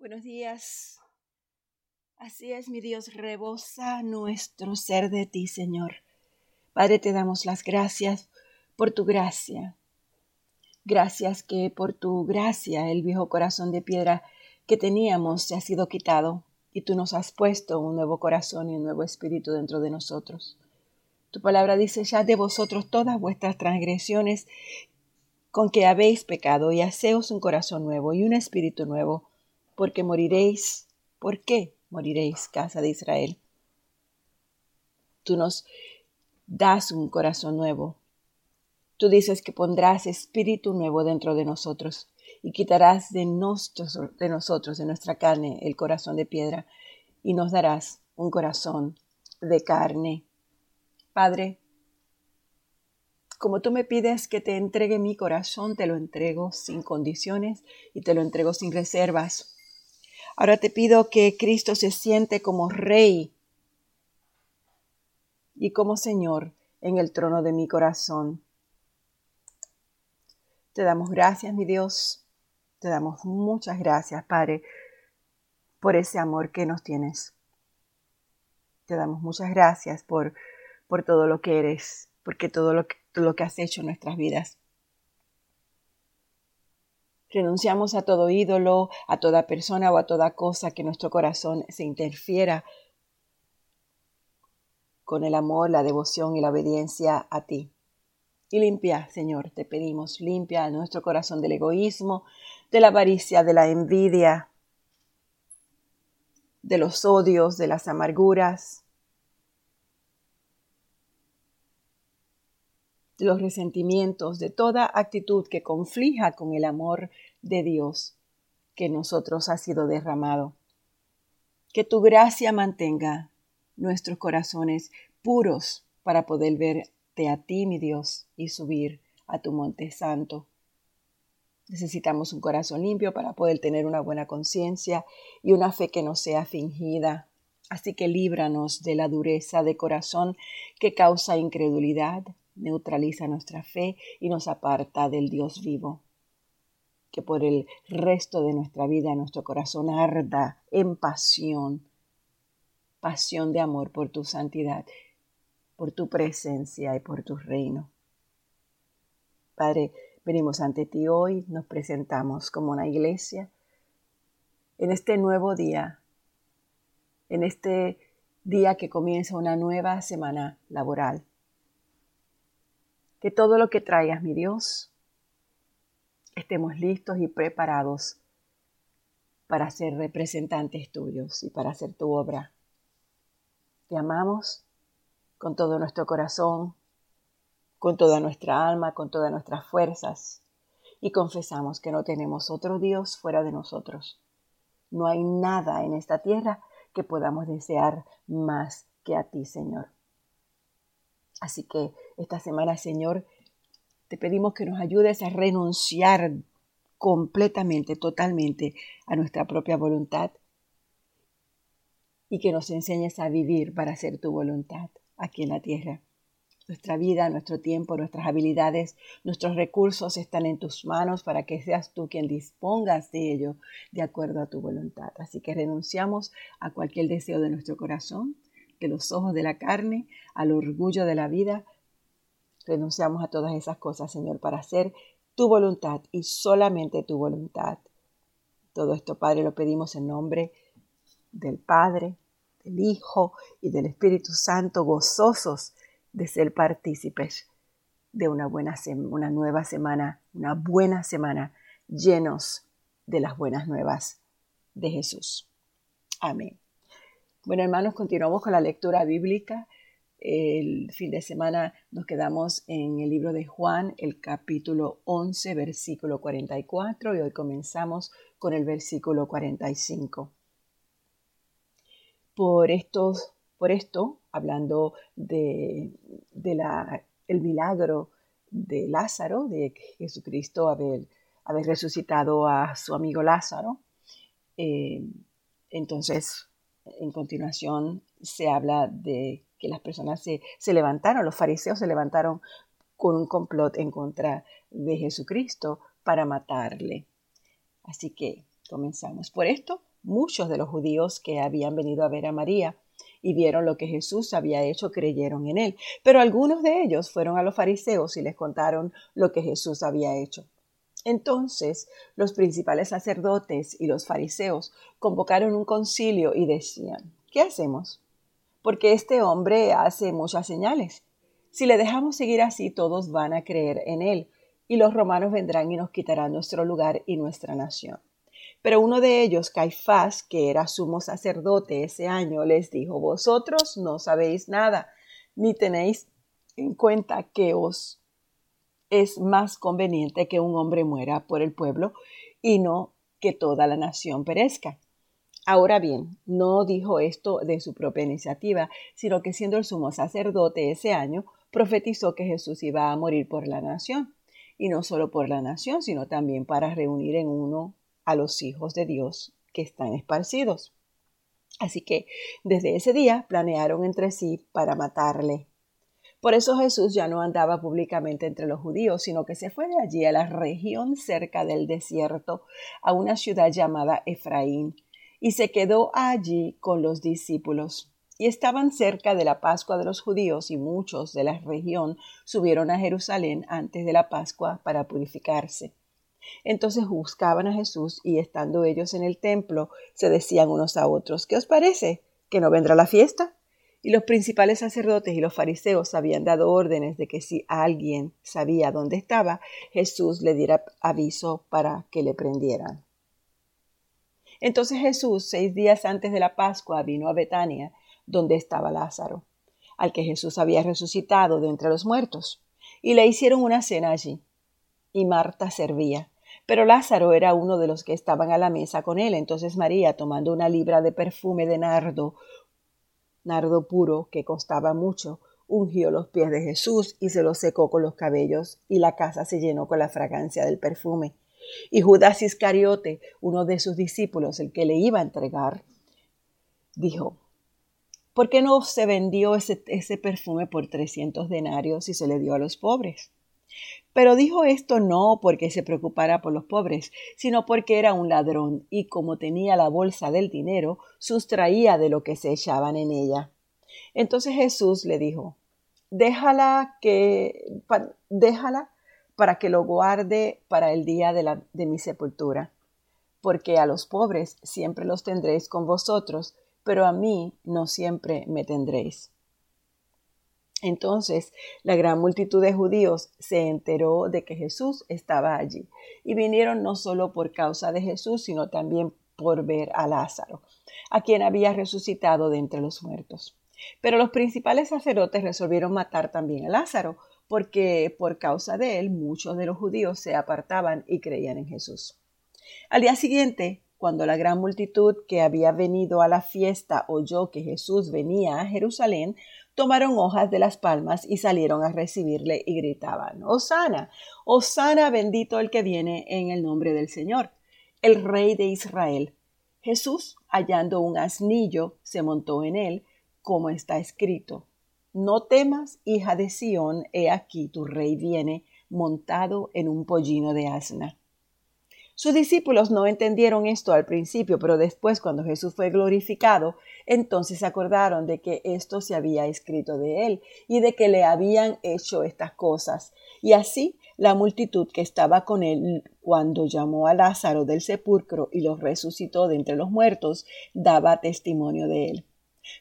Buenos días. Así es, mi Dios, rebosa nuestro ser de ti, Señor. Padre, te damos las gracias por tu gracia. Gracias que por tu gracia el viejo corazón de piedra que teníamos se ha sido quitado y tú nos has puesto un nuevo corazón y un nuevo espíritu dentro de nosotros. Tu palabra dice ya de vosotros todas vuestras transgresiones con que habéis pecado y haceos un corazón nuevo y un espíritu nuevo porque moriréis. ¿Por qué moriréis, casa de Israel? Tú nos das un corazón nuevo. Tú dices que pondrás espíritu nuevo dentro de nosotros y quitarás de, de nosotros, de nuestra carne, el corazón de piedra y nos darás un corazón de carne. Padre, como tú me pides que te entregue mi corazón, te lo entrego sin condiciones y te lo entrego sin reservas. Ahora te pido que Cristo se siente como Rey y como Señor en el trono de mi corazón. Te damos gracias, mi Dios. Te damos muchas gracias, Padre, por ese amor que nos tienes. Te damos muchas gracias por, por todo lo que eres, porque todo lo que, lo que has hecho en nuestras vidas. Renunciamos a todo ídolo, a toda persona o a toda cosa que nuestro corazón se interfiera con el amor, la devoción y la obediencia a ti. Y limpia, Señor, te pedimos, limpia nuestro corazón del egoísmo, de la avaricia, de la envidia, de los odios, de las amarguras, los resentimientos, de toda actitud que conflija con el amor de Dios que en nosotros ha sido derramado. Que tu gracia mantenga nuestros corazones puros para poder verte a ti, mi Dios, y subir a tu monte santo. Necesitamos un corazón limpio para poder tener una buena conciencia y una fe que no sea fingida. Así que líbranos de la dureza de corazón que causa incredulidad, neutraliza nuestra fe y nos aparta del Dios vivo. Que por el resto de nuestra vida nuestro corazón arda en pasión, pasión de amor por tu santidad, por tu presencia y por tu reino. Padre, venimos ante ti hoy, nos presentamos como una iglesia en este nuevo día, en este día que comienza una nueva semana laboral que todo lo que traigas, mi Dios, estemos listos y preparados para ser representantes tuyos y para hacer tu obra. Te amamos con todo nuestro corazón, con toda nuestra alma, con todas nuestras fuerzas y confesamos que no tenemos otro Dios fuera de nosotros. No hay nada en esta tierra que podamos desear más que a ti, Señor. Así que esta semana, Señor, te pedimos que nos ayudes a renunciar completamente, totalmente a nuestra propia voluntad y que nos enseñes a vivir para hacer tu voluntad aquí en la tierra. Nuestra vida, nuestro tiempo, nuestras habilidades, nuestros recursos están en tus manos para que seas tú quien dispongas de ello de acuerdo a tu voluntad. Así que renunciamos a cualquier deseo de nuestro corazón de los ojos de la carne, al orgullo de la vida. Renunciamos a todas esas cosas, Señor, para hacer tu voluntad y solamente tu voluntad. Todo esto, Padre, lo pedimos en nombre del Padre, del Hijo y del Espíritu Santo, gozosos de ser partícipes de una, buena una nueva semana, una buena semana, llenos de las buenas nuevas de Jesús. Amén. Bueno, hermanos, continuamos con la lectura bíblica. El fin de semana nos quedamos en el libro de Juan, el capítulo 11, versículo 44, y hoy comenzamos con el versículo 45. Por, estos, por esto, hablando de, la, el milagro de Lázaro, de Jesucristo haber, haber resucitado a su amigo Lázaro, eh, entonces en continuación se habla de que las personas se, levantaron, los fariseos se levantaron con un complot en contra de Jesucristo para matarle. Así que comenzamos. Por esto, Muchos de los judíos que habían venido a ver a María y vieron lo que Jesús había hecho creyeron en él. Pero algunos de ellos fueron a los fariseos y les contaron lo que Jesús había hecho. Entonces los principales sacerdotes y los fariseos convocaron un concilio y decían, ¿qué hacemos? Porque este hombre hace muchas señales. Si le dejamos seguir así, todos van a creer en él, y los romanos vendrán y nos quitarán nuestro lugar y nuestra nación. Pero uno de ellos, Caifás, que era sumo sacerdote ese año, les dijo, vosotros no sabéis nada, ni tenéis en cuenta que os es más conveniente que un hombre muera por el pueblo y no que toda la nación perezca. Ahora bien, no dijo esto de su propia iniciativa, sino que siendo el sumo sacerdote ese año, profetizó que Jesús iba a morir por la nación, y no solo por la nación, sino también para reunir en uno a los hijos de Dios que están esparcidos. Así que desde ese día planearon entre sí para matarle. Por eso Jesús ya no andaba públicamente entre los judíos, sino que se fue de allí a la región cerca del desierto, a una ciudad llamada Efraín, y se quedó allí con los discípulos. Y estaban cerca de la Pascua de los judíos, y muchos de la región subieron a Jerusalén antes de la Pascua para purificarse. Entonces buscaban a Jesús y estando ellos en el templo, se decían unos a otros, ¿qué os parece? ¿Que no vendrá la fiesta? Y los principales sacerdotes y los fariseos habían dado órdenes de que si alguien sabía dónde estaba, Jesús le diera aviso para que le prendieran. Entonces Jesús, seis días antes de la Pascua, vino a Betania, donde estaba Lázaro, al que Jesús había resucitado de entre los muertos, y le hicieron una cena allí. Y Marta servía. Pero Lázaro era uno de los que estaban a la mesa con él. Entonces María, tomando una libra de perfume de nardo, nardo puro, que costaba mucho, ungió los pies de Jesús y se los secó con los cabellos, y la casa se llenó con la fragancia del perfume. Y Judas Iscariote, uno de sus discípulos, el que le iba a entregar, dijo, ¿por qué no se vendió ese, perfume por trescientos denarios y se le dio a los pobres? Pero dijo esto no porque se preocupara por los pobres, sino porque era un ladrón y como tenía la bolsa del dinero, sustraía de lo que se echaban en ella. Entonces Jesús le dijo, déjala que, déjala para que lo guarde para el día de, la, de mi sepultura, porque a los pobres siempre los tendréis con vosotros, pero a mí no siempre me tendréis. Entonces la gran multitud de judíos se enteró de que Jesús estaba allí y vinieron no solo por causa de Jesús, sino también por ver a Lázaro, a quien había resucitado de entre los muertos. Pero los principales sacerdotes resolvieron matar también a Lázaro, porque por causa de él muchos de los judíos se apartaban y creían en Jesús. Al día siguiente, cuando la gran multitud que había venido a la fiesta oyó que Jesús venía a Jerusalén, tomaron hojas de las palmas y salieron a recibirle y gritaban, Osana, Osana bendito el que viene en el nombre del Señor, el Rey de Israel. Jesús, hallando un asnillo, se montó en él, como está escrito, No temas, hija de Sión, he aquí tu rey viene montado en un pollino de asna. Sus discípulos no entendieron esto al principio, pero después, cuando Jesús fue glorificado, entonces se acordaron de que esto se había escrito de él y de que le habían hecho estas cosas. Y así la multitud que estaba con él cuando llamó a Lázaro del sepulcro y lo resucitó de entre los muertos, daba testimonio de él.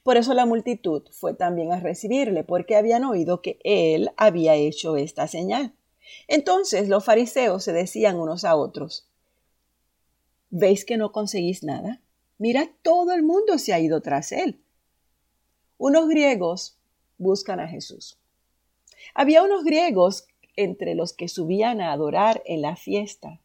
Por eso la multitud fue también a recibirle, porque habían oído que él había hecho esta señal. Entonces los fariseos se decían unos a otros, ¿Veis que no conseguís nada? Mira, todo el mundo se ha ido tras él. Unos griegos buscan a Jesús. Había unos griegos entre los que subían a adorar en la fiesta.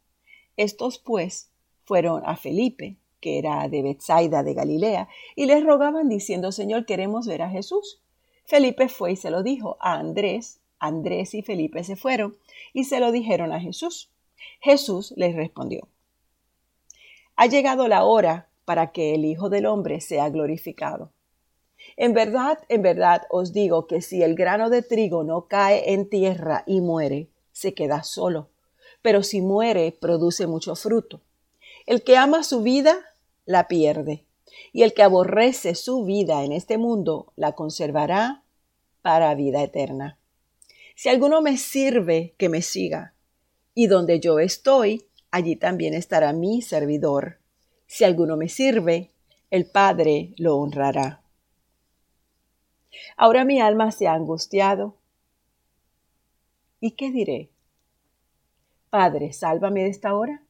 Estos, pues, fueron a Felipe, que era de Bethsaida de Galilea, y les rogaban diciendo, Señor, queremos ver a Jesús. Felipe fue y se lo dijo a Andrés. Andrés y Felipe se fueron y se lo dijeron a Jesús. Jesús les respondió, ha llegado la hora para que el Hijo del Hombre sea glorificado. En verdad, en verdad os digo que si el grano de trigo no cae en tierra y muere, se queda solo, pero si muere, produce mucho fruto. El que ama su vida, la pierde, y el que aborrece su vida en este mundo la conservará para vida eterna. Si alguno me sirve, que me siga, y donde yo estoy, allí también estará mi servidor. Si alguno me sirve, el Padre lo honrará. Ahora mi alma se ha angustiado. ¿Y qué diré? Padre, sálvame de esta hora.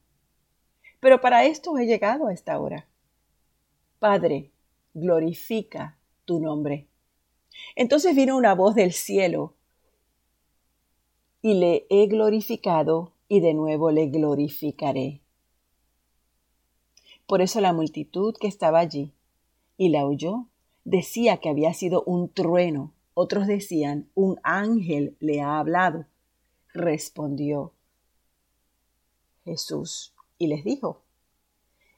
Pero para esto he llegado a esta hora. Padre, glorifica tu nombre. Entonces vino una voz del cielo y le he glorificado y de nuevo le glorificaré. Por eso la multitud que estaba allí y la oyó decía que había sido un trueno, otros decían un ángel le ha hablado. Respondió Jesús y les dijo,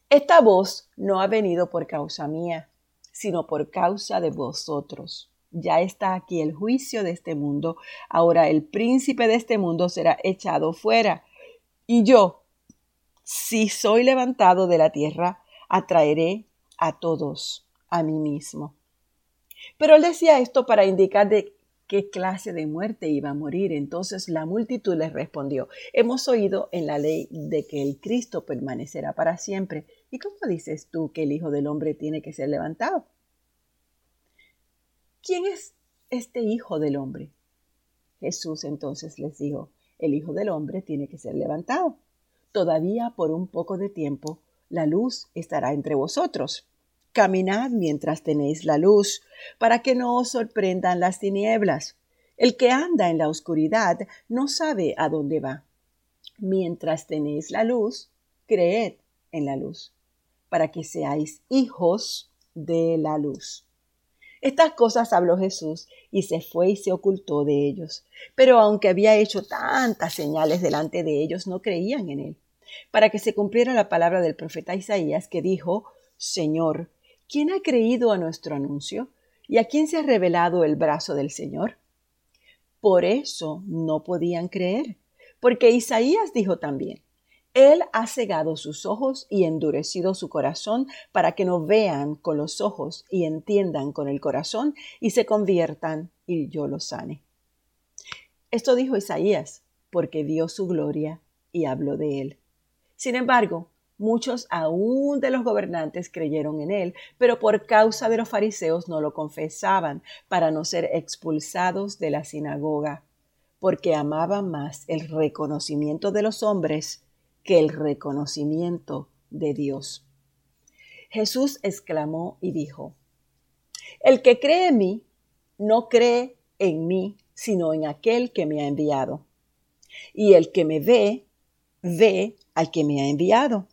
Esta voz no ha venido por causa mía, sino por causa de vosotros ya está aquí el juicio de este mundo, ahora el príncipe de este mundo será echado fuera. Y yo, si soy levantado de la tierra, atraeré a todos a mí mismo. Pero él decía esto para indicar de qué clase de muerte iba a morir. Entonces la multitud le respondió, hemos oído en la ley de que el Cristo permanecerá para siempre. ¿Y cómo dices tú que el Hijo del Hombre tiene que ser levantado? ¿Quién es este Hijo del Hombre? Jesús entonces les dijo, el Hijo del Hombre tiene que ser levantado. Todavía por un poco de tiempo la luz estará entre vosotros. Caminad mientras tenéis la luz, para que no os sorprendan las tinieblas. El que anda en la oscuridad no sabe a dónde va. Mientras tenéis la luz, creed en la luz, para que seáis hijos de la luz. Estas cosas habló Jesús y se fue y se ocultó de ellos. Pero aunque había hecho tantas señales delante de ellos, no creían en él. Para que se cumpliera la palabra del profeta Isaías que dijo, Señor, ¿quién ha creído a nuestro anuncio? ¿Y a quién se ha revelado el brazo del Señor? Por eso no podían creer, porque Isaías dijo también, él ha cegado sus ojos y endurecido su corazón para que no vean con los ojos y entiendan con el corazón y se conviertan y yo los sane. Esto dijo Isaías porque vio su gloria y habló de él. Sin embargo, muchos aún de los gobernantes creyeron en él, pero por causa de los fariseos no lo confesaban para no ser expulsados de la sinagoga, porque amaban más el reconocimiento de los hombres que el reconocimiento de Dios. Jesús exclamó y dijo, El que cree en mí, no cree en mí, sino en aquel que me ha enviado. Y el que me ve, ve al que me ha enviado.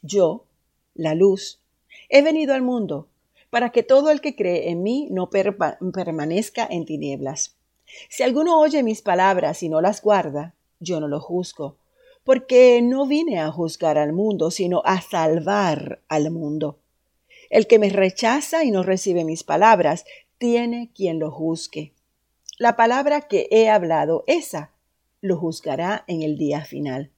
Yo, la luz, he venido al mundo para que todo el que cree en mí no permanezca en tinieblas. Si alguno oye mis palabras y no las guarda, yo no lo juzgo, porque no vine a juzgar al mundo, sino a salvar al mundo. El que me rechaza y no recibe mis palabras, tiene quien lo juzgue. La palabra que he hablado, esa, lo juzgará en el día final.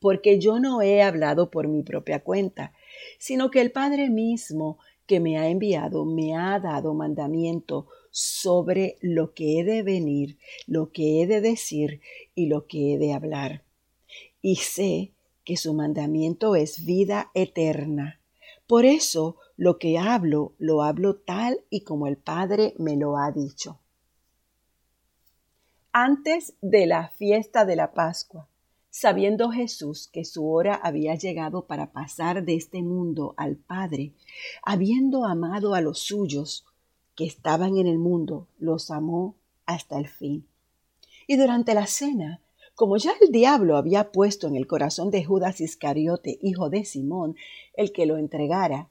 Porque yo no he hablado por mi propia cuenta, sino que el Padre mismo que me ha enviado me ha dado mandamiento sobre lo que he de venir, lo que he de decir y lo que he de hablar y sé que su mandamiento es vida eterna. Por eso lo que hablo, lo hablo tal y como el Padre me lo ha dicho. Antes de la fiesta de la Pascua, sabiendo Jesús que su hora había llegado para pasar de este mundo al Padre, habiendo amado a los suyos que estaban en el mundo, los amó hasta el fin. Y durante la cena como ya el diablo había puesto en el corazón de Judas Iscariote, hijo de Simón, el que lo entregara,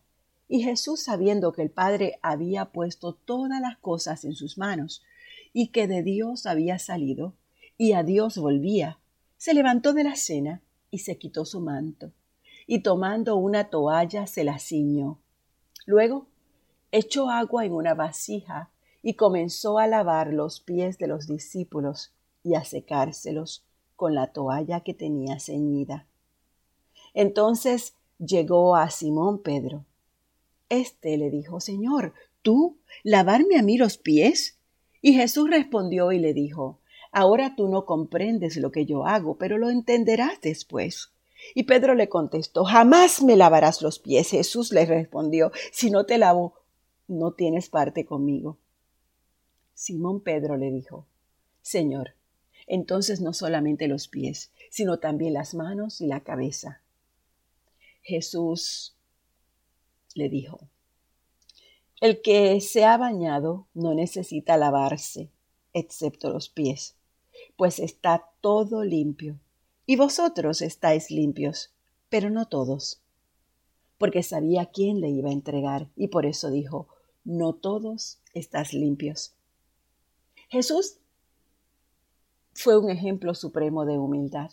y Jesús sabiendo que el Padre había puesto todas las cosas en sus manos, y que de Dios había salido, y a Dios volvía, se levantó de la cena y se quitó su manto, y tomando una toalla se la ciñó. Luego echó agua en una vasija y comenzó a lavar los pies de los discípulos y a secárselos con la toalla que tenía ceñida. Entonces llegó a Simón Pedro. Este le dijo, Señor, ¿tú lavarme a mí los pies? Y Jesús respondió y le dijo, Ahora tú no comprendes lo que yo hago, pero lo entenderás después. Y Pedro le contestó, Jamás me lavarás los pies. Jesús le respondió, Si no te lavo, no tienes parte conmigo. Simón Pedro le dijo, Señor, entonces no solamente los pies, sino también las manos y la cabeza. Jesús le dijo, El que se ha bañado no necesita lavarse, excepto los pies, pues está todo limpio. Y vosotros estáis limpios, pero no todos. Porque sabía quién le iba a entregar, y por eso dijo, No todos estás limpios. Jesús fue un ejemplo supremo de humildad.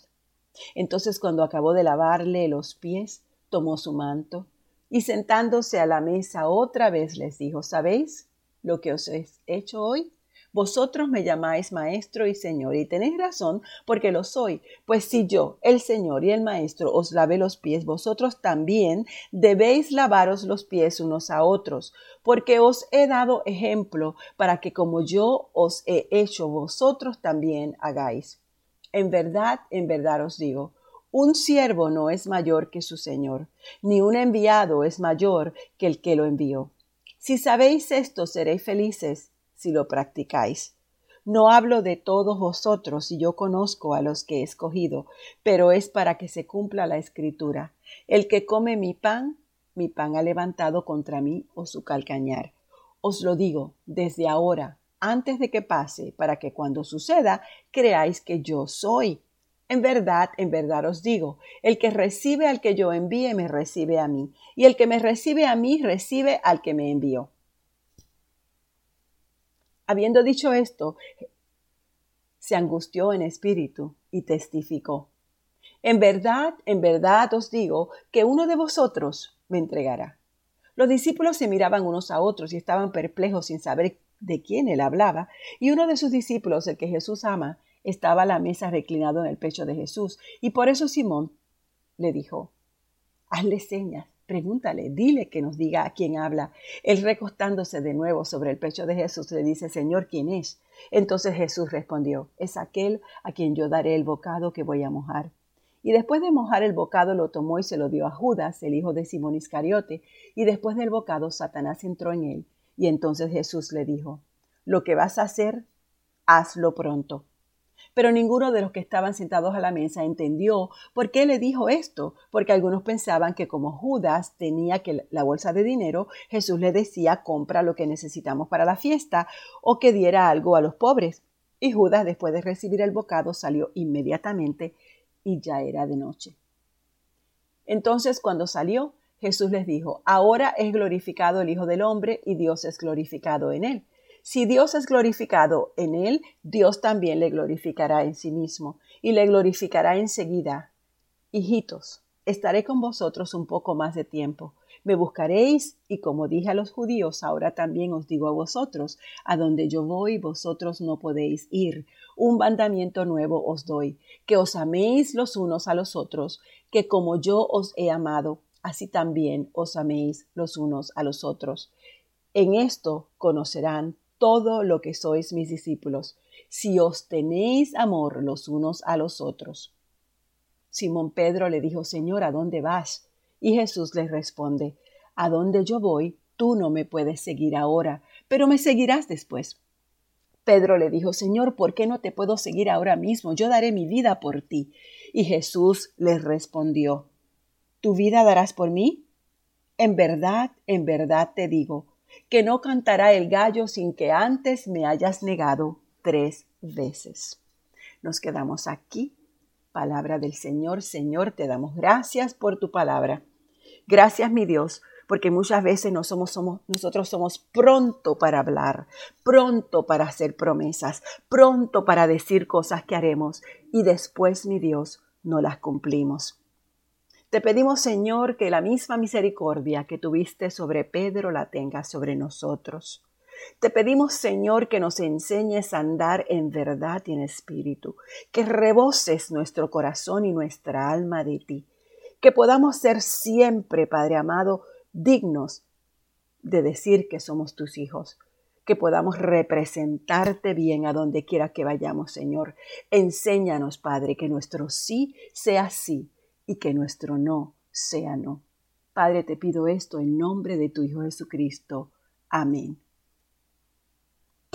Entonces cuando acabó de lavarle los pies, tomó su manto y sentándose a la mesa otra vez les dijo, ¿sabéis lo que os he hecho hoy? Vosotros me llamáis maestro y señor, y tenéis razón, porque lo soy. Pues si yo, el señor y el maestro, os lavé los pies, vosotros también debéis lavaros los pies unos a otros, porque os he dado ejemplo para que como yo os he hecho, vosotros también hagáis. En verdad, en verdad os digo, un siervo no es mayor que su señor, ni un enviado es mayor que el que lo envió. Si sabéis esto, seréis felices si lo practicáis. No hablo de todos vosotros y yo conozco a los que he escogido, pero es para que se cumpla la escritura. El que come mi pan, mi pan ha levantado contra mí o su calcañar. Os lo digo desde ahora, antes de que pase, para que cuando suceda creáis que yo soy. En verdad, en verdad os digo, el que recibe al que yo envíe, me recibe a mí, y el que me recibe a mí, recibe al que me envió. Habiendo dicho esto, se angustió en espíritu y testificó. En verdad, en verdad os digo que uno de vosotros me entregará. Los discípulos se miraban unos a otros y estaban perplejos sin saber de quién él hablaba, y uno de sus discípulos, el que Jesús ama, estaba a la mesa reclinado en el pecho de Jesús, y por eso Simón le dijo, hazle señas Pregúntale, dile que nos diga a quién habla. Él recostándose de nuevo sobre el pecho de Jesús le dice, Señor, ¿quién es? Entonces Jesús respondió, es aquel a quien yo daré el bocado que voy a mojar. Y después de mojar el bocado lo tomó y se lo dio a Judas, el hijo de Simón Iscariote, y después del bocado Satanás entró en él. Y entonces Jesús le dijo, lo que vas a hacer, hazlo pronto. Pero ninguno de los que estaban sentados a la mesa entendió por qué le dijo esto, porque algunos pensaban que como Judas tenía la bolsa de dinero, Jesús le decía compra lo que necesitamos para la fiesta o que diera algo a los pobres. Y Judas, después de recibir el bocado, salió inmediatamente y ya era de noche. Entonces, cuando salió, Jesús les dijo, Ahora es glorificado el Hijo del Hombre y Dios es glorificado en él. Si Dios es glorificado en él, Dios también le glorificará en sí mismo y le glorificará enseguida. Hijitos, estaré con vosotros un poco más de tiempo. Me buscaréis y como dije a los judíos, ahora también os digo a vosotros, a donde yo voy vosotros no podéis ir. Un mandamiento nuevo os doy, que os améis los unos a los otros, que como yo os he amado, así también os améis los unos a los otros. En esto conocerán todo lo que sois mis discípulos, si os tenéis amor los unos a los otros. Simón Pedro le dijo, Señor, ¿a dónde vas? Y Jesús le responde, A dónde yo voy, tú no me puedes seguir ahora, pero me seguirás después. Pedro le dijo, Señor, ¿por qué no te puedo seguir ahora mismo? Yo daré mi vida por ti. Y Jesús le respondió, ¿Tu vida darás por mí? En verdad, en verdad te digo, que no cantará el gallo sin que antes me hayas negado tres veces. Nos quedamos aquí. Palabra del Señor. Señor, te damos gracias por tu palabra. Gracias, mi Dios, porque muchas veces nosotros somos pronto para hablar, pronto para hacer promesas, pronto para decir cosas que haremos y después, mi Dios, no las cumplimos. Te pedimos, Señor, que la misma misericordia que tuviste sobre Pedro la tengas sobre nosotros. Te pedimos, Señor, que nos enseñes a andar en verdad y en espíritu, que reboses nuestro corazón y nuestra alma de ti, que podamos ser siempre, Padre amado, dignos de decir que somos tus hijos, que podamos representarte bien a donde quiera que vayamos, Señor. Enséñanos, Padre, que nuestro sí sea sí y que nuestro no sea no. Padre, te pido esto en nombre de tu Hijo Jesucristo. Amén.